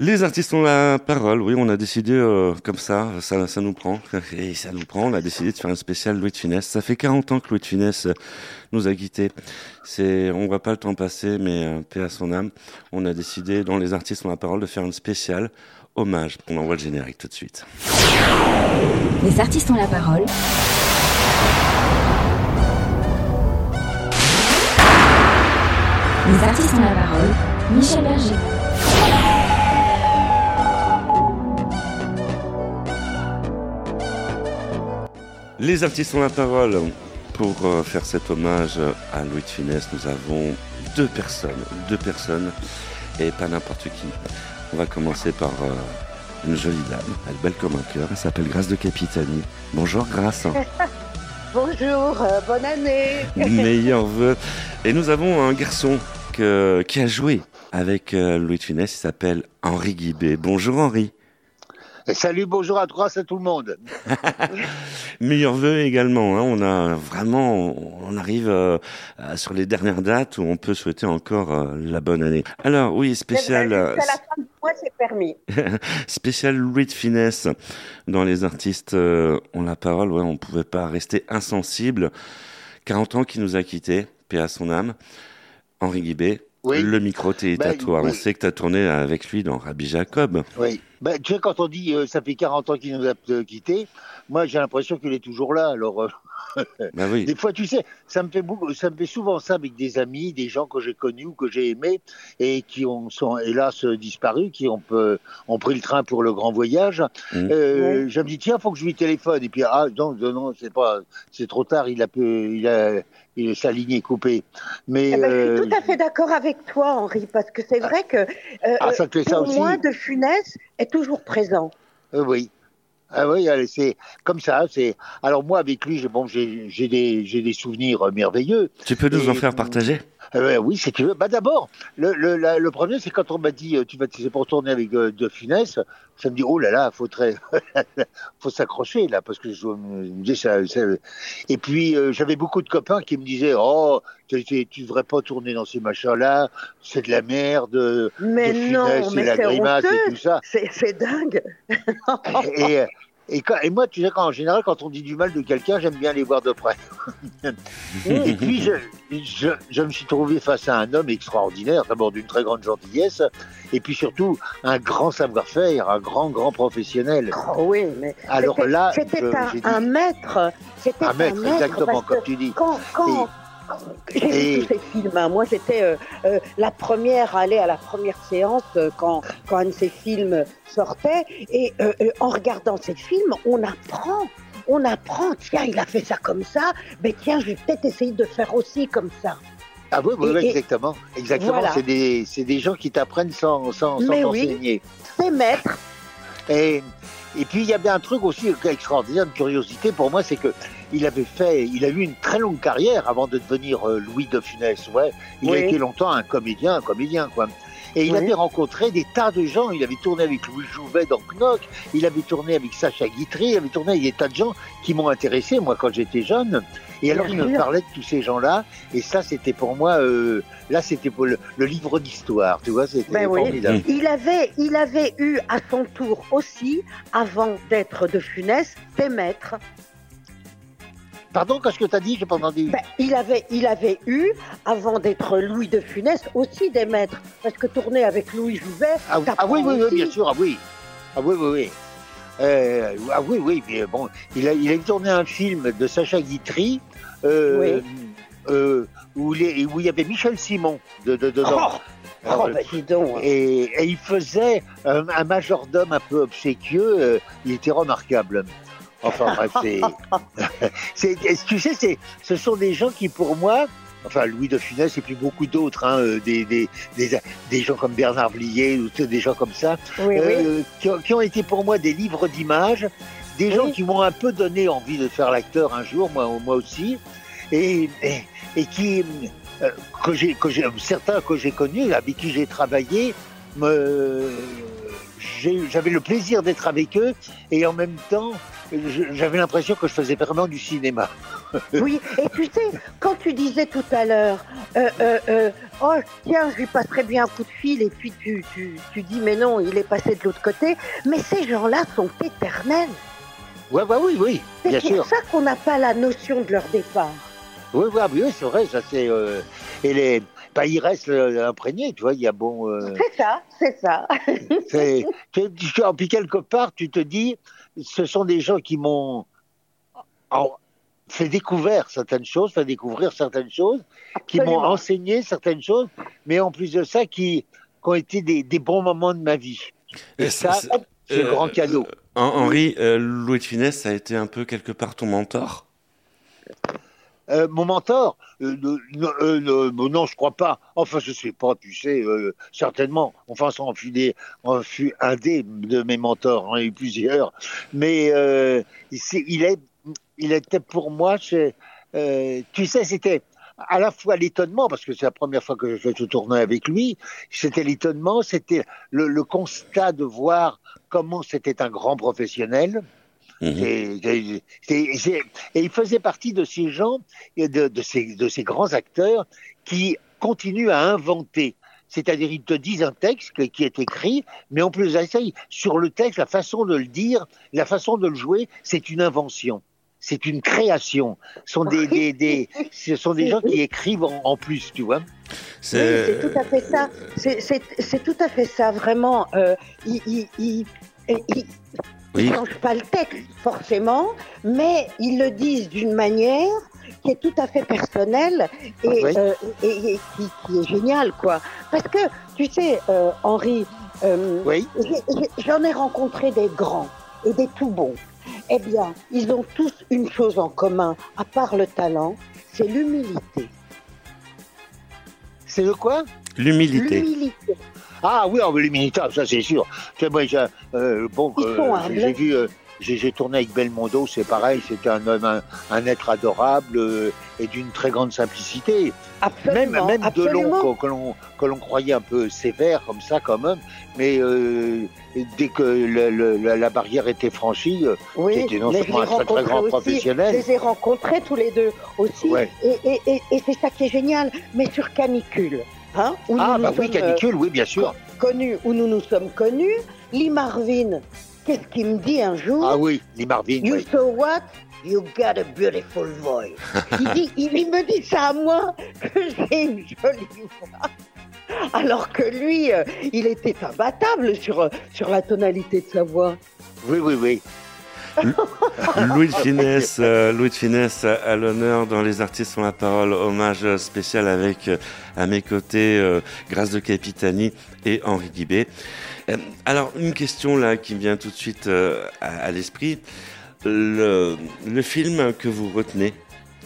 Les artistes ont la parole, oui, on a décidé euh, comme ça, ça, nous prend, et ça nous prend, on a décidé de faire un spécial Louis de Funès. Ça fait 40 ans que Louis de Funès nous a quittés. C'est, on voit pas le temps passer, mais euh, paix à son âme. On a décidé, dans les artistes ont la parole, de faire une spéciale hommage. On envoie le générique tout de suite. Les artistes ont la parole. Les artistes ont la parole. Michel Berger. Les artistes ont la parole. Pour euh, faire cet hommage à Louis de Funès, nous avons deux personnes, deux personnes, et pas n'importe qui. On va commencer par euh, une jolie dame, elle est belle comme un cœur, elle s'appelle Grâce de Capitani. Bonjour Grâce. Bonjour, euh, bonne année. Meilleur vœu. Et nous avons un garçon que- qui a joué avec euh, Louis de Funès, il s'appelle Henri Guibé. Bonjour Henri. Salut, bonjour à toi, à tout le monde. Meilleurs vœux également. Hein. On a vraiment, on arrive euh, sur les dernières dates où on peut souhaiter encore euh, la bonne année. Alors oui, spécial, C'est vrai, euh, la fin du mois, c'est permis. spécial Louis de Finesse dans les artistes euh, ont la parole. Ouais, on pouvait pas rester insensible. 40 ans qui nous a quittés, paix à son âme. Henri Guibé, Oui. le micro t'est Ben, à toi. On oui. sait que tu as tourné avec lui dans Rabbi Jacob. Oui. Ben, tu sais, quand on dit euh, ça fait 40 ans qu'il nous a euh, quittés, moi j'ai l'impression qu'il est toujours là. Alors, euh, Bah oui. des fois, tu sais, ça me fait beaucoup, ça me fait souvent ça avec des amis, des gens que j'ai connus ou que j'ai aimés et qui ont sont hélas disparus, qui ont, ont pris le train pour le grand voyage. Euh, Je me dis tiens, faut que je lui téléphone. Et puis ah non, non, non, c'est pas, c'est trop tard. Il a peu, il a, il, sa ligne est coupée. Mais Eh ben, je suis tout à fait d'accord avec toi, Henri, parce que c'est vrai que euh, Ah, ça te fait ça pour aussi moi, De Funès est toujours présent. Euh, oui. Ah oui, allez, c'est comme ça. C'est alors moi avec lui, j'ai bon, j'ai j'ai des j'ai des souvenirs merveilleux. Tu peux nous en faire partager? Euh, oui, si tu veux. Bah d'abord, le le, la- le premier, c'est quand on m'a dit euh, tu vas c'est pour tourner avec euh, De Funès. Ça me dit oh là là, faut très faut s'accrocher là parce que je me dis ça. ça- Et puis euh, j'avais beaucoup de copains qui me disaient oh tu, tu, tu devrais pas tourner dans ces machins là, c'est de la merde. Mais de non, Funès et mais la c'est grimace et honteux. tout ça. C'est c'est dingue. et, euh, et, quand- et moi, tu sais, quand, en général, quand on dit du mal de quelqu'un, j'aime bien les voir de près. et puis, je, je, je me suis trouvé face à un homme extraordinaire, d'abord d'une très grande gentillesse, et puis surtout un grand savoir-faire, un grand, grand professionnel. Oh oui, mais Alors c'était- là, c'était un, un maître. C'était Un maître, exactement, comme que tu dis. Quand, quand, j'ai vu tous ces films. hein. Moi, j'étais euh, euh, la première à aller à la première séance euh, quand, quand un de ces films sortait. Et en regardant ces films, on apprend. On apprend, tiens, il a fait ça comme ça, mais tiens, je vais peut-être essayer de faire aussi comme ça. Ah oui, Et- et- exactement. Exactement. Voilà. C'est des, des gens qui t'apprennent sans, sans, sans Mais oui. t'enseigner. C'est maître. Et, et puis il y avait un truc aussi extraordinaire, une curiosité pour moi, c'est que il avait fait, il a eu une très longue carrière avant de devenir euh, Louis de Funès. Ouais, il a été longtemps un comédien, un comédien quoi. Et il Oui. avait rencontré des tas de gens. Il avait tourné avec Louis Jouvet dans Knock. Il avait tourné avec Sacha Guitry. Il avait tourné avec des tas de gens qui m'ont intéressé moi quand j'étais jeune. Et alors Bien il me parlait de tous ces gens-là. Et ça c'était pour moi, euh, là c'était pour le, le livre d'histoire. Tu vois, c'était Ben oui. formidable. Il avait, il avait eu à son tour aussi, avant d'être de Funès, des maîtres. Pardon, qu'est-ce que tu as dit? J'ai pas entendu. Ben, il, avait, il avait eu, avant d'être Louis de Funès, aussi des maîtres. Parce que tourner avec Louis Jouvet, Ah, oui, ah oui, oui, oui, aussi. bien sûr, ah oui. Ah oui, oui, oui. Euh, ah oui, oui, mais bon, il a, il a tourné un film de Sacha Guitry euh, euh, où, les- où il y avait Michel Simon de, de- dedans. Oh, Alors, oh, ben, dis donc. et, et il faisait euh, un majordome un peu obséquieux. euh, il était remarquable. Enfin bref, c'est, c'est, tu sais, c'est, ce sont des gens qui pour moi, enfin Louis de Funès et puis beaucoup d'autres, hein, euh, des, des, des, des gens comme Bernard Blier ou des gens comme ça, Oui, oui. euh, qui, ont, qui ont été pour moi des livres d'images, des gens qui m'ont un peu donné envie de faire l'acteur un jour, moi, moi aussi, et, et, et qui, euh, que j'ai, que j'ai, certains que j'ai connus, avec qui j'ai travaillé, me, j'avais le plaisir d'être avec eux, et en même temps, j'avais l'impression que je faisais vraiment du cinéma. Oui, et tu sais, quand tu disais tout à l'heure, euh, euh, euh, oh tiens, je lui passerais bien un coup de fil, et puis tu, tu, tu dis, mais non, il est passé de l'autre côté, mais ces gens-là sont éternels. Ouais, bah oui, oui, C'est pour ça qu'on n'a pas la notion de leur départ. Oui, oui, oui, c'est vrai, ça c'est. et les, bah, ils restent euh, imprégnés, tu vois. Il y a bon. euh, C'est ça, c'est ça. tu- puis quelque part, tu te dis, ce sont des gens qui m'ont fait découvrir certaines choses, fait découvrir certaines choses, qui m'ont enseigné certaines choses, mais en plus de ça, qui, qui ont été des, des bons moments de ma vie. Et Et ça, c'est- euh, grand cadeau. Hen- Henri, euh, Louis de ça a été un peu quelque part ton mentor? Euh, mon mentor, euh, euh, non, je crois pas. Enfin, je sais pas, tu sais, certainement. Enfin, ça en fut, des- en fut un des de mes mentors, j'en ai eu plusieurs. Mais c'est- il, est, il était pour moi, tu sais, c'était à la fois l'étonnement, parce que c'est la première fois que je ce tournoi avec lui, c'était l'étonnement, c'était le constat de voir comment c'était un grand professionnel. Mhm. Et il faisait partie de ces gens, et de, de ces, de ces grands acteurs qui continuent à inventer. C'est-à-dire, ils te disent un texte qui- est écrit, mais en plus sur le texte, la façon de le dire, la façon de le jouer, c'est une invention. C'est une création. Ce sont des, des, des- ce sont des gens qui écrivent en, en plus, tu vois. Oui, c'est tout à fait ça. C'est- tout à fait ça, vraiment. Euh, il, il, il, il- Oui. ils changent pas le texte, forcément, mais ils le disent d'une manière qui est tout à fait personnelle et, Oui. euh, et- et qui, qui est géniale, quoi. Parce que, tu sais, euh, Henri, euh, Oui. j'en ai rencontré des grands et des tout bons. Eh bien, ils ont tous une chose en commun, à part le talent, c'est l'humilité. C'est le quoi? L'humilité. L'humilité. Ah oui, mais les militaires, ça c'est sûr. Moi, j'ai, euh, bon, euh, j'ai- vu, euh, j'ai tourné avec Belmondo, c'est pareil, c'était un homme, un, un être adorable et d'une très grande simplicité. Même, Absolument. même de absolument. long, que, l'on que l'on croyait un peu sévère comme ça quand même, mais dès que le- le- la, la barrière était franchie, Oui, C'était non seulement un très, très grand aussi. professionnel. Je les ai rencontrés tous les deux aussi. Ouais. Et, et, et, et c'est ça qui est génial. Mais sur Canicule, hein, où ah nous bah nous oui, sommes, canicule, oui, bien euh, sûr. connus, où nous nous sommes connus, Lee Marvin, qu'est-ce qu'il me dit un jour Ah oui, les Marvin, You oui. saw what? You got a beautiful voice. il, dit, il, il me dit ça à moi, que j'ai une jolie voix. Alors que lui, euh, il était imbattable sur, euh, sur la tonalité de sa voix. Oui, oui, oui. Louis de Finesse, euh, Louis de Finesse à, l'honneur dans Les Artistes ont la parole, hommage spécial avec euh, à mes côtés euh, Grâce de Capitani et Henri Guibé. Euh, alors une question là qui me vient tout de suite euh, à, à l'esprit, le, le film que vous retenez,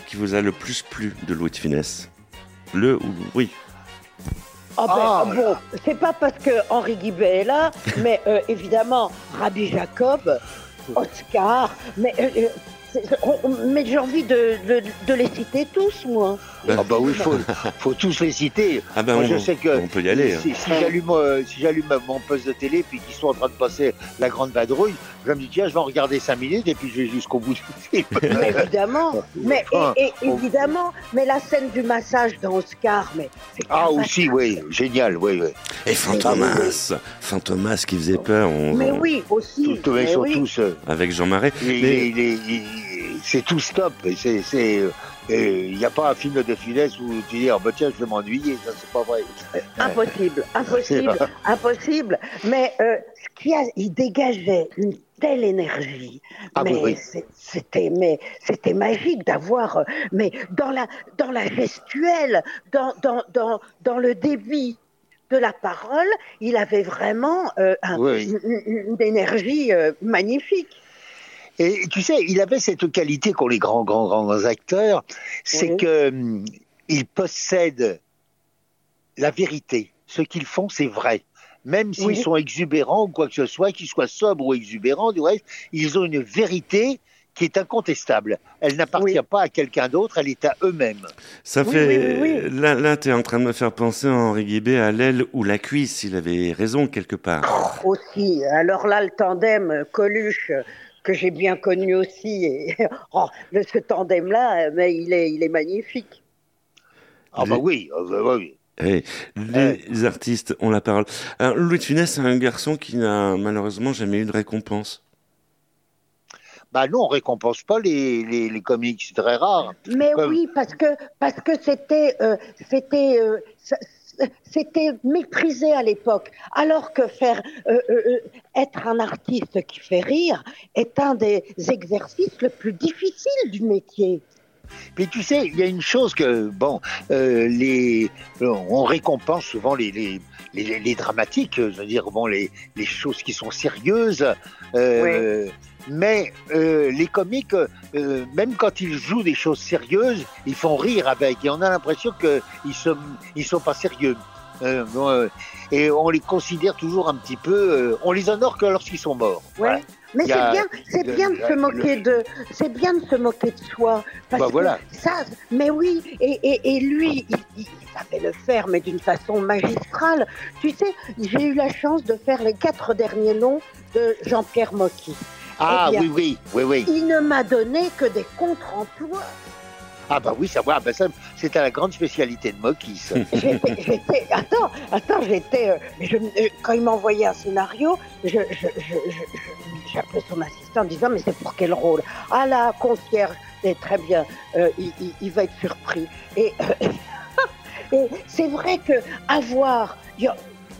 qui vous a le plus plu de Louis de Finesse, le ou oui? Ah ben, Ah, bon, c'est pas parce que Henri Guibet est là, mais euh, évidemment, Rabbi Jacob, Oscar, mais, euh, euh, on- mais j'ai envie de les citer tous, moi. Ah bah oui, faut, faut tous les citer. Ah ben Moi, on, je sais que on peut y aller. hein. Si, si j'allume euh, si j'allume mon poste de télé puis qu'ils sont en train de passer la grande vadrouille, je me dis tiens, je vais en regarder cinq minutes et puis je vais jusqu'au bout du film. Mais évidemment, mais Ah, et, et on- évidemment, mais la scène du massage dans Oscar, mais c'est ah aussi, oui, génial, oui, oui. Et Fantomas, Fantomas qui faisait peur. on- Mais on- oui, aussi. Mais ils sont oui. tous, euh, Avec Jean Marais. il- Mais- c'est tout stop. C'est, euh, et Il n'y a pas un film de finesse où tu dis, ah bah tiens, je vais m'ennuyer, ça c'est pas vrai. Impossible, impossible, impossible. Mais euh, ce y a, il dégageait une telle énergie. Ah mais oui, oui. c'est- c'était, mais c'était magique d'avoir, euh, mais dans la, dans la gestuelle, dans, dans, dans, dans le débit de la parole, il avait vraiment euh, un- Oui, oui. une, une- une énergie euh, magnifique. Et tu sais, il avait cette qualité qu'ont les grands, grands, grands acteurs, c'est Oui. que hum, ils possèdent la vérité. Ce qu'ils font, c'est vrai. Même s'ils Oui. sont exubérants ou quoi que ce soit, qu'ils soient sobres ou exubérants, du reste, ils ont une vérité qui est incontestable. Elle n'appartient Oui. pas à quelqu'un d'autre, elle est à eux-mêmes. Ça Oui, fait. oui, oui, Là, là tu es en train de me faire penser à Henri Guibé à l'aile ou la cuisse. Il avait raison quelque part. Aussi. Alors là, le tandem euh, Coluche, que j'ai bien connu aussi. Et, oh, ce tandem-là, mais il est, il est magnifique. Ah bah oui, euh, bah oui. Eh, les artistes ont la parole. Alors, Louis de Funès, c'est un garçon qui n'a malheureusement jamais eu de récompense. Bah non, on récompense pas les, les, les comiques, c'est très rare. Mais Comme- oui, parce que parce que c'était euh, c'était euh, ça- c'était méprisé à l'époque, alors que faire euh, euh, euh, être un artiste qui fait rire est un des exercices le plus difficiles du métier. Mais tu sais, il y a une chose que, bon, euh, les, on récompense souvent les, les, les, les dramatiques, je veux dire, bon, les, les choses qui sont sérieuses. euh, Mais euh, les comiques, euh, même quand ils jouent des choses sérieuses, ils font rire avec. Et on a l'impression qu'ils sont, ils sont pas sérieux. Euh, bon, et on les considère toujours un petit peu. on les honore que lorsqu'ils sont morts. Ouais. Mais c'est a bien, c'est le- bien de se le- moquer de, c'est bien de se moquer de soi. Parce Bah que voilà. ça, mais oui, et, et, et lui, il, il savait le faire, mais d'une façon magistrale. Tu sais, j'ai eu la chance de faire les quatre derniers longs de Jean-Pierre Mocky. Ah Eh bien, oui, oui, oui, oui. Il ne m'a donné que des contre-emplois. Ah bah oui, ça va. Bah ça, c'était la grande spécialité de ça. J'étais, attends, attends, j'étais, euh, je- euh, quand il m'envoyait un scénario, je, j'appelais son assistant en disant, mais c'est pour quel rôle? Ah la concierge, c'est très bien, euh, il, il- il va être surpris. Et, euh, et c'est vrai que avoir,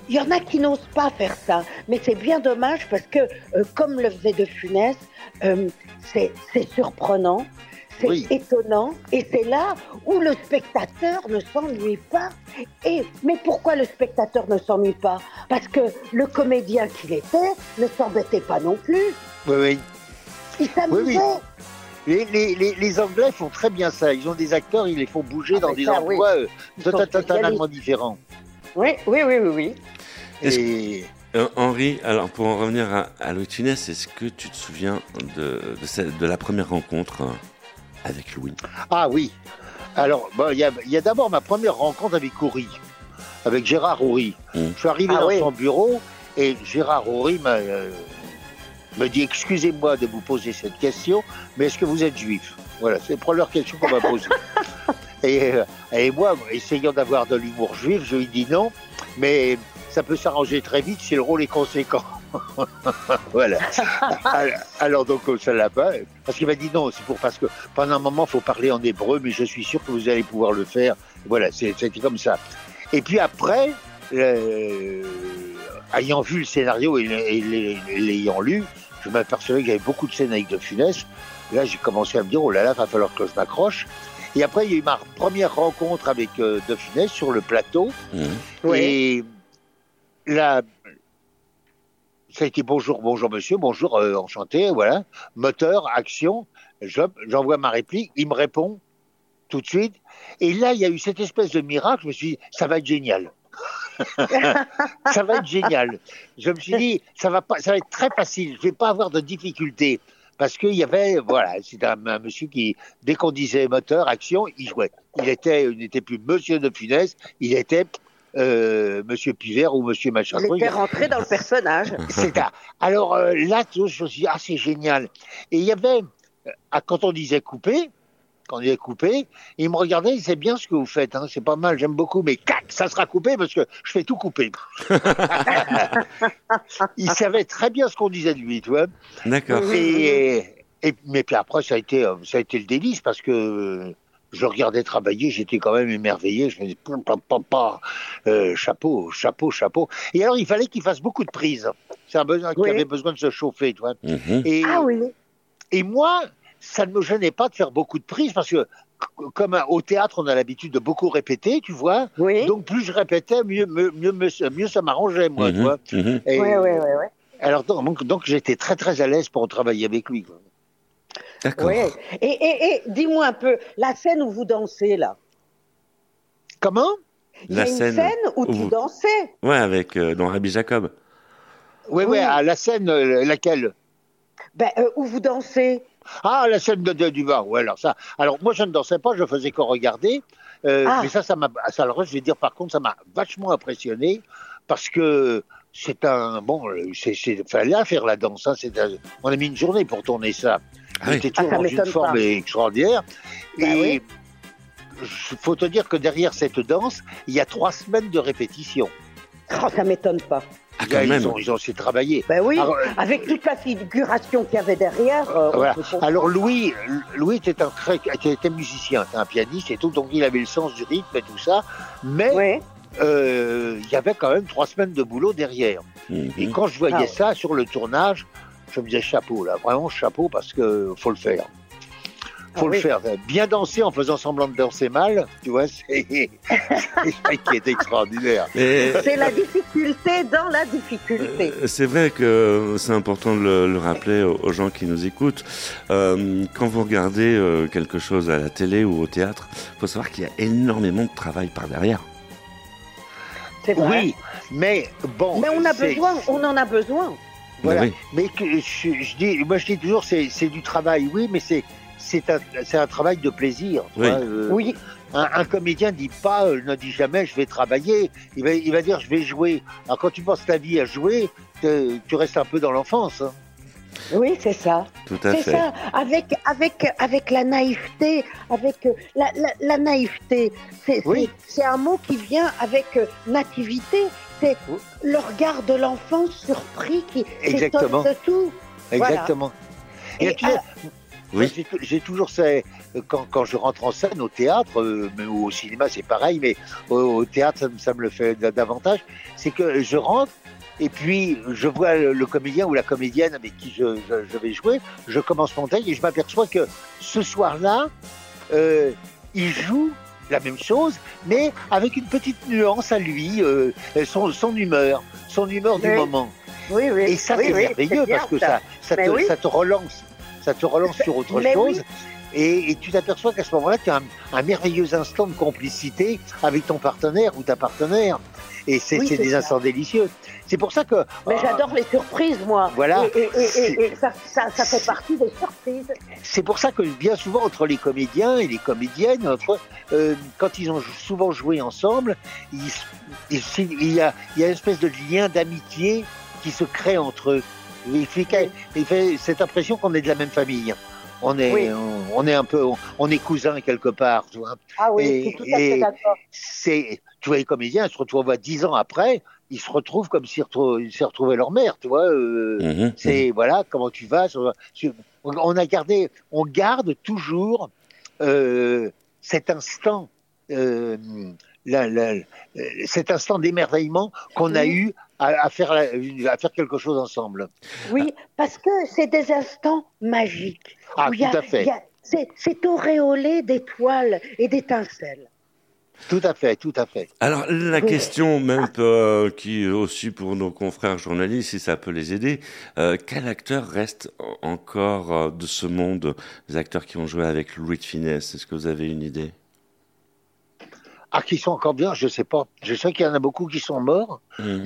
il y en a qui n'osent pas faire ça, mais c'est bien dommage parce que, euh, comme le faisait De Funès, euh, c'est, surprenant. C'est Oui. étonnant et c'est là où le spectateur ne s'ennuie pas. Et mais pourquoi le spectateur ne s'ennuie pas? Parce que le comédien qu'il était ne s'embêtait pas non plus. Oui, oui. Il s'amusait. Oui, Les, les, les, les Anglais font très bien ça. Ils ont des acteurs, ils les font bouger Ah, dans des ça, endroits euh, tota- totalement différents. Oui, oui, oui, oui, oui. Et Euh, Henri, alors pour en revenir à, à Louis Funès, est-ce que tu te souviens de, de, la première rencontre euh, avec Louis? Ah oui. Alors, bon, il y a, il y a d'abord ma première rencontre avec avec Gérard Houry. Mm. Je suis arrivé Ah dans oui. son bureau et Gérard Houry m'a, euh, me dit excusez-moi de vous poser cette question, mais est-ce que vous êtes juif? Voilà, c'est la première question qu'on m'a posée. et, et moi, essayant d'avoir de l'humour juif, je lui dis non, mais ça peut s'arranger très vite si le rôle est conséquent. voilà. Alors, donc euh, ça l'a pas, parce qu'il m'a dit non, c'est pour parce que pendant un moment il faut parler en hébreu, mais je suis sûr que vous allez pouvoir le faire. Voilà, c'était comme ça. Et puis après, euh, ayant vu le scénario et, et l'ay- l'ayant lu, je m'apercevais qu'il y avait beaucoup de scènes avec De Funès. Là, j'ai commencé à me dire, oh là là, va falloir que je m'accroche. Et après, il y a eu ma première rencontre avec euh, De Funès sur le plateau. Mhm. Oui. Là, ça a été bonjour, bonjour monsieur, bonjour, euh, enchanté, voilà. Moteur, action, je- j'envoie ma réplique, il me répond tout de suite. Et là, il y a eu cette espèce de miracle, je me suis dit, ça va être génial. ça va être génial. Je me suis dit, ça va pas, ça va être très facile. Je vais pas avoir de difficultés parce qu'il y avait, voilà, c'est un, monsieur qui, dès qu'on disait moteur, action, il jouait. Il n'était plus Monsieur de Funès, il était euh, Monsieur Pivert ou Monsieur machin. Il était rentré dans le personnage. C'est ça. Alors euh, là, je me suis dit, ah, c'est génial. Et il y avait, euh, ah, quand on disait couper, quand on disait couper, il me regardait, il disait bien ce que vous faites, hein, c'est pas mal, j'aime beaucoup, mais cac, ça sera coupé parce que je fais tout couper. il savait très bien ce qu'on disait de lui, tu vois. D'accord. Et, et, mais puis après, ça a été, euh, ça a été le délice parce que euh, je regardais travailler, j'étais quand même émerveillé. Je me disais, pam, pam, pam, pam, euh, chapeau, chapeau, chapeau. Et alors, il fallait qu'il fasse beaucoup de prises. C'est un besoin qui avait besoin de se chauffer, tu vois. Mhm. Et, Ah oui. et moi, ça ne me gênait pas de faire beaucoup de prises parce que, comme euh, au théâtre, on a l'habitude de beaucoup répéter, tu vois. Oui. Donc, plus je répétais, mieux, mieux, mieux, ça m'arrangeait, moi, tu Mhm. vois. Mhm. Et, Oui, oui, oui, oui. Alors, donc, donc j'étais très, très à l'aise pour travailler avec lui. quoi. D'accord. Oui. Et, et, et dis-moi un peu, la scène où vous dansez là. Comment? Il y a La une scène scène où, où tu vous- dansais. Ouais, avec euh, dans Rabbi Jacob. Oui, Oui. oui, à la scène, euh, laquelle? Ben, euh, où vous dansez. Ah, la scène de, de- du bar. Ouais, alors ça. Alors moi, je ne dansais pas, je faisais que regarder. Euh, Ah. Mais ça, ça m'a. Ça, alors, je vais dire, par contre, ça m'a vachement impressionné parce que c'est un bon, c'est c'est- fallait la faire la danse. Hein, c'est un- on a mis une journée pour tourner ça. Ah oui. était Ah, toujours dans une forme pas. extraordinaire. Bah et oui. il faut te dire que derrière cette danse, il y a trois semaines de répétition. Oh, ça m'étonne pas. Ah, Ils, quand même. ont, ils ont aussi travaillé. Ben oui, Alors, avec toute la figuration qu'il y avait derrière. euh, Voilà. Alors Louis, Louis était un très, était, était musicien, était un pianiste et tout, donc il avait le sens du rythme et tout ça. Mais euh, il y avait quand même trois semaines de boulot derrière. Mhm. Et quand je voyais Ah ouais. ça sur le tournage, je me disais chapeau là, vraiment chapeau parce que faut le faire. Faut Ah le oui. faire. Bien danser en faisant semblant de danser mal, tu vois, c'est ça qui est extraordinaire. Et- C'est la difficulté dans la difficulté. Euh, C'est vrai que c'est important de le, le rappeler aux, gens qui nous écoutent. Euh, quand vous regardez euh, quelque chose à la télé ou au théâtre, faut savoir qu'il y a énormément de travail par derrière. C'est vrai. Oui, mais bon. Mais on a besoin, on en a besoin. Voilà. Oui. Mais que je, je dis, moi je dis toujours, c'est c'est du travail, oui, mais c'est c'est un, c'est un travail de plaisir. tu Oui. vois, euh, Oui, un, un comédien dit pas, euh, ne dit jamais, je vais travailler. Il va, il va dire, je vais jouer. Alors quand tu passes ta vie à jouer, te- tu restes un peu dans l'enfance. hein. oui, c'est ça. Tout à C'est fait. ça, avec, avec, avec la naïveté, avec euh, la, la, la naïveté. C'est Oui. c'est- c'est un mot qui vient avec euh, nativité. C'est le regard de l'enfant surpris qui Exactement. de tout. Voilà. Exactement. Et, Oui. j'ai tou- j'ai toujours ça, quand, quand je rentre en scène au théâtre, euh, mais au cinéma c'est pareil, mais au, au théâtre ça, me- ça me le fait da- davantage, c'est que je rentre et puis je vois le, le comédien ou la comédienne avec qui je, je- je vais jouer, je commence mon texte et je m'aperçois que ce soir-là, euh, il joue la même chose, mais avec une petite nuance à lui, euh, son, son humeur, son humeur du moment. oui, oui. Et ça, oui, c'est merveilleux parce que ça, te, oui. ça te relance. Ça te relance sur autre Mais chose. oui. Et, et tu t'aperçois qu'à ce moment-là, tu as un, un merveilleux instant de complicité avec ton partenaire ou ta partenaire. Et c'est Oui, des ça. instants délicieux. C'est pour ça que. Mais ah, j'adore les surprises, moi. Voilà. Et, et- et- ça, ça, ça fait partie des surprises. C'est pour ça que bien souvent entre les comédiens et les comédiennes, entre, euh, quand ils ont souvent joué ensemble, ils- ils- il, y a, il y a une espèce de lien d'amitié qui se crée entre eux. Il fait, il fait cette impression qu'on est de la même famille. On est, Oui. on, on est un peu, on, on est cousins quelque part. Tu vois. Ah oui, Et- je suis tout à fait et- d'accord. C'est, tu vois, les comédiens, ils se retrouvent dix ans après, ils se retrouvent comme s'ils retrou- ils s'étaient retrouvés leur mère, tu vois. euh, Mhm. c'est voilà comment tu vas. on a gardé, on garde toujours euh, cet instant, euh, la- la- euh, cet instant d'émerveillement qu'on a eu à, à faire la- à faire quelque chose ensemble. Oui, parce que c'est des instants magiques. Ah, y a- tout à fait. c'est- auréolé d'étoiles et d'étincelles. Tout à fait, tout à fait. Alors la Oui. question même euh, qui aussi pour nos confrères journalistes, si ça peut les aider, euh, quel acteur reste en- encore euh, de ce monde des acteurs qui ont joué avec Louis de Finesse Est-ce que vous avez une idée? Ah, qui sont encore bien, je sais pas. Je sais qu'il y en a beaucoup qui sont morts. Mhm.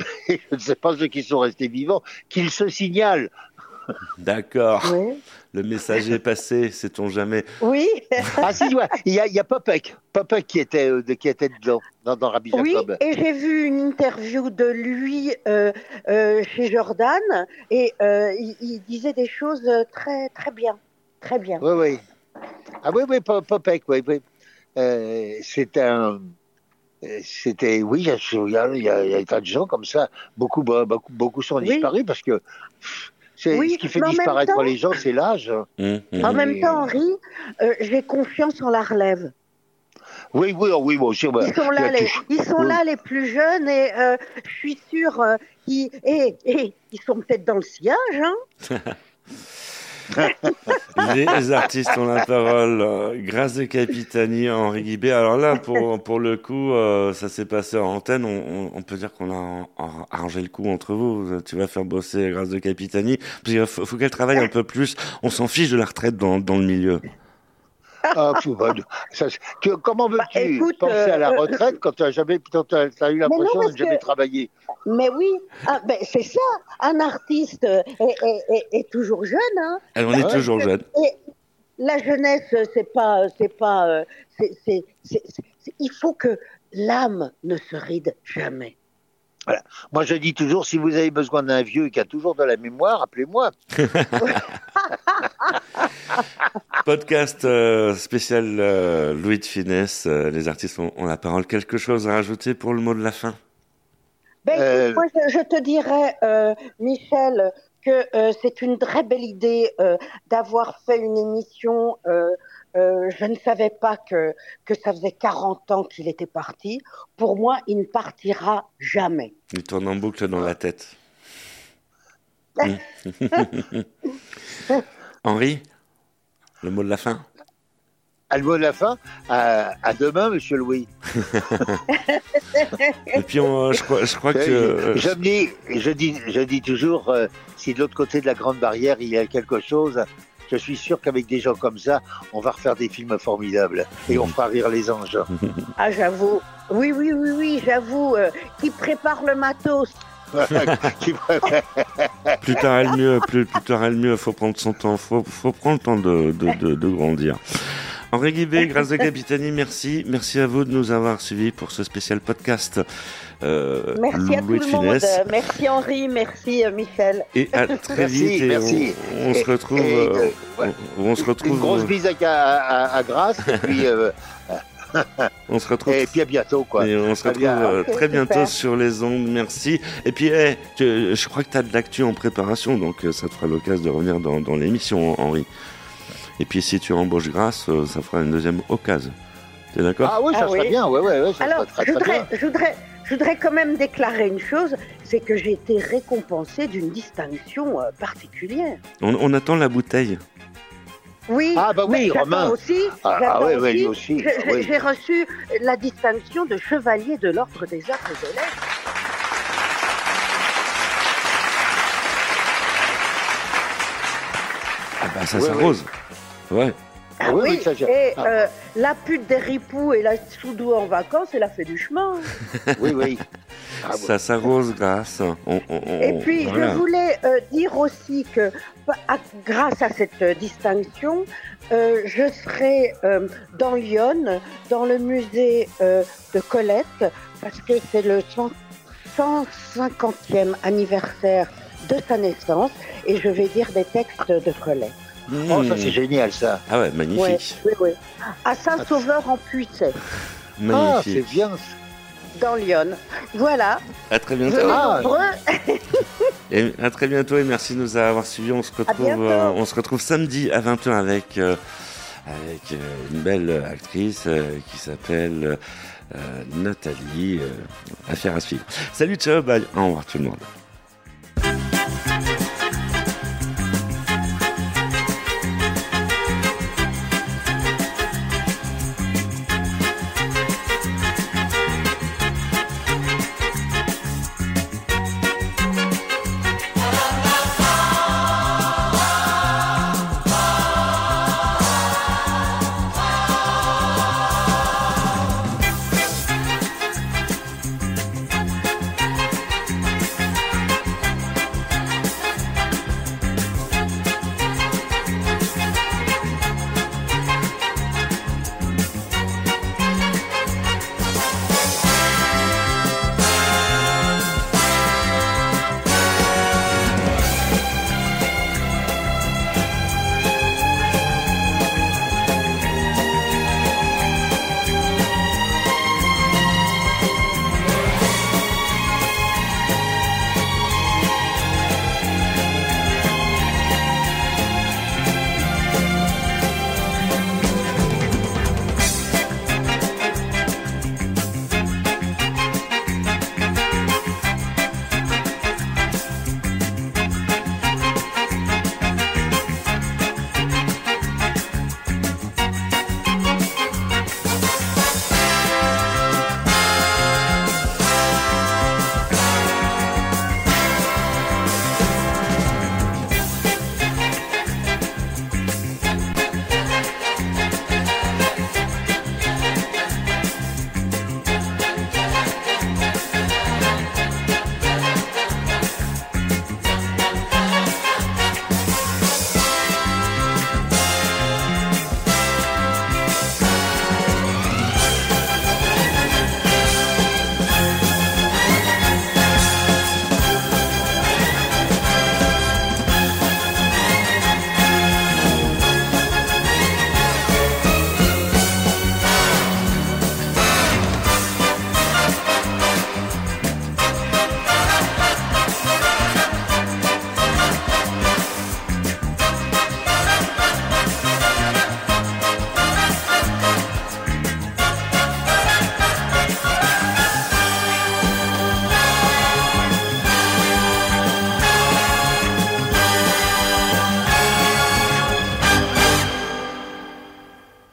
Je ne sais pas ceux qui sont restés vivants. Qu'ils se signalent. D'accord, Oui. le message est passé, sait-on jamais. Oui, Ah si, ouais. il y a, il y a Popek. Popek qui était, euh, qui était dedans, dans, dans Rabbi oui, Jacob. et j'ai vu une interview de lui euh, euh, chez Jordan et euh, il, il disait des choses très très bien, très bien. Oui, oui. Ah oui, oui, Po- Popek, oui, oui. Euh, c'est un... euh, C'était, oui, il y, a, il, y a, des tas de gens comme ça. Beaucoup, bah, beaucoup, beaucoup sont Oui. disparus parce que c'est, Oui, ce qui fait mais en même disparaître temps- les gens, c'est l'âge. Mhm, mhm. En même temps, Henri, euh, j'ai confiance en la relève. Oui, oui, oh, oui, moi aussi. ouais. Ils sont là, les, tout- ils sont oui. là les plus jeunes et euh, je suis sûre euh, qu'ils et, et, ils sont peut-être dans le sillage. Hein Les artistes ont la parole. Grâce de Capitani, Henri Guibé. Alors là, pour, pour le coup, euh, ça s'est passé en antenne. On, peut dire qu'on a arrangé le coup entre vous. Tu vas faire bosser Grâce de Capitani. Qu'il faut, faut qu'elle travaille un peu plus. On s'en fiche de la retraite dans, dans le milieu. Ah, bah, ça, comment veux-tu Bah, penser à la euh, retraite quand tu as jamais, quand t'as, t'as eu l'impression de ne jamais que- travailler? Mais oui, ah, ben, c'est ça. Un artiste est, est- est- est toujours jeune. Hein. Elle en est Ouais. toujours jeune. Et la jeunesse, c'est pas, c'est pas, euh, c'est, il faut que l'âme ne se ride jamais. Moi, je dis toujours, si vous avez besoin d'un vieux qui a toujours de la mémoire, appelez-moi. Podcast euh, spécial euh, Louis de Finesse. euh, les artistes ont, ont la parole. Quelque chose à rajouter pour le mot de la fin? Ben, écoute, moi, je, je te dirais, euh, Michel, que euh, c'est une très belle idée euh, d'avoir fait une émission. euh, euh, je ne savais pas que, que ça faisait 40 ans qu'il était parti. Pour moi, il ne partira jamais. Il tourne en boucle dans la tête. Henri, le mot de la fin À le mot de la fin, à, à demain, monsieur Louis. Et puis, on, euh, je, crois, je crois que... euh, je, me dis, je, dis, je dis toujours, euh, si de l'autre côté de la grande barrière, il y a quelque chose, je suis sûr qu'avec des gens comme ça, on va refaire des films formidables et on fera rire les anges. Ah, j'avoue. Oui, oui, oui, oui, j'avoue. euh, qui prépare le matos plus tard est le mieux, plus, plus tard est le mieux, faut prendre son temps, faut, faut prendre le temps de, de, de, de grandir. Henri Guibé, grâce de Capitani, merci. Merci à vous de nous avoir suivis pour ce spécial podcast. Euh, Merci à tout Louis le monde. Merci Henri, merci euh, Michel. Et à très Merci, vite. et merci. On, on se Et- retrouve. et, euh, ouais. on, on se Une retrouve. grosse euh, bise à, à, à- à Grasse et puis, euh, on se retrouve. et puis à bientôt. Quoi. Et on se Très retrouve bien. euh, très bientôt super. sur les ondes. Merci. Et puis, tu- je crois que tu as de l'actu en préparation, donc euh, ça te fera l'occasion de revenir dans, dans l'émission, Henri. Et puis, si tu embauches grâce, euh, ça fera une deuxième occasion. T'es d'accord? Ah oui, ça Ah serait oui. bien. Ouais, ouais, ouais, ça Alors, serait je très voudrais, bien. je, voudrais, je voudrais quand même déclarer une chose, c'est que j'ai été récompensée d'une distinction particulière. on, on attend la bouteille. Oui, Ah, bah oui, mais Romain. aussi, Ah, ah ouais, ouais, aussi, lui aussi. j'ai- oui. j'ai reçu la distinction de chevalier de l'ordre des arts et des lettres. Ah bah, ça s'arrose. Ouais. Ah oui, ça, et ah. euh, la pute des ripoux et la soudou en vacances, elle a fait du chemin. Oui, oui. Ah. Ça s'arrose grâce. On- on- on- Et puis, voilà. je voulais euh, dire aussi que, à- grâce à cette euh, distinction, euh, je serai euh, dans Lyon, dans le musée euh, de Colette, parce que c'est le 100 150e anniversaire de sa naissance, et je vais dire des textes de Colette. Oh, ça, c'est génial, ça. Ah ouais, Ouais, magnifique. oui, oui. À Saint-Sauveur en Puissay, Ah, c'est Magnifique. bien. dans Lyon. Voilà. à très bientôt. Ah. Et à très bientôt et merci de nous avoir suivis. On se retrouve, euh, on se retrouve samedi à 20h avec, euh, avec euh, une belle actrice euh, qui s'appelle euh, Nathalie. euh, affaire à suivre. Salut, ciao, bye. Au revoir tout le monde.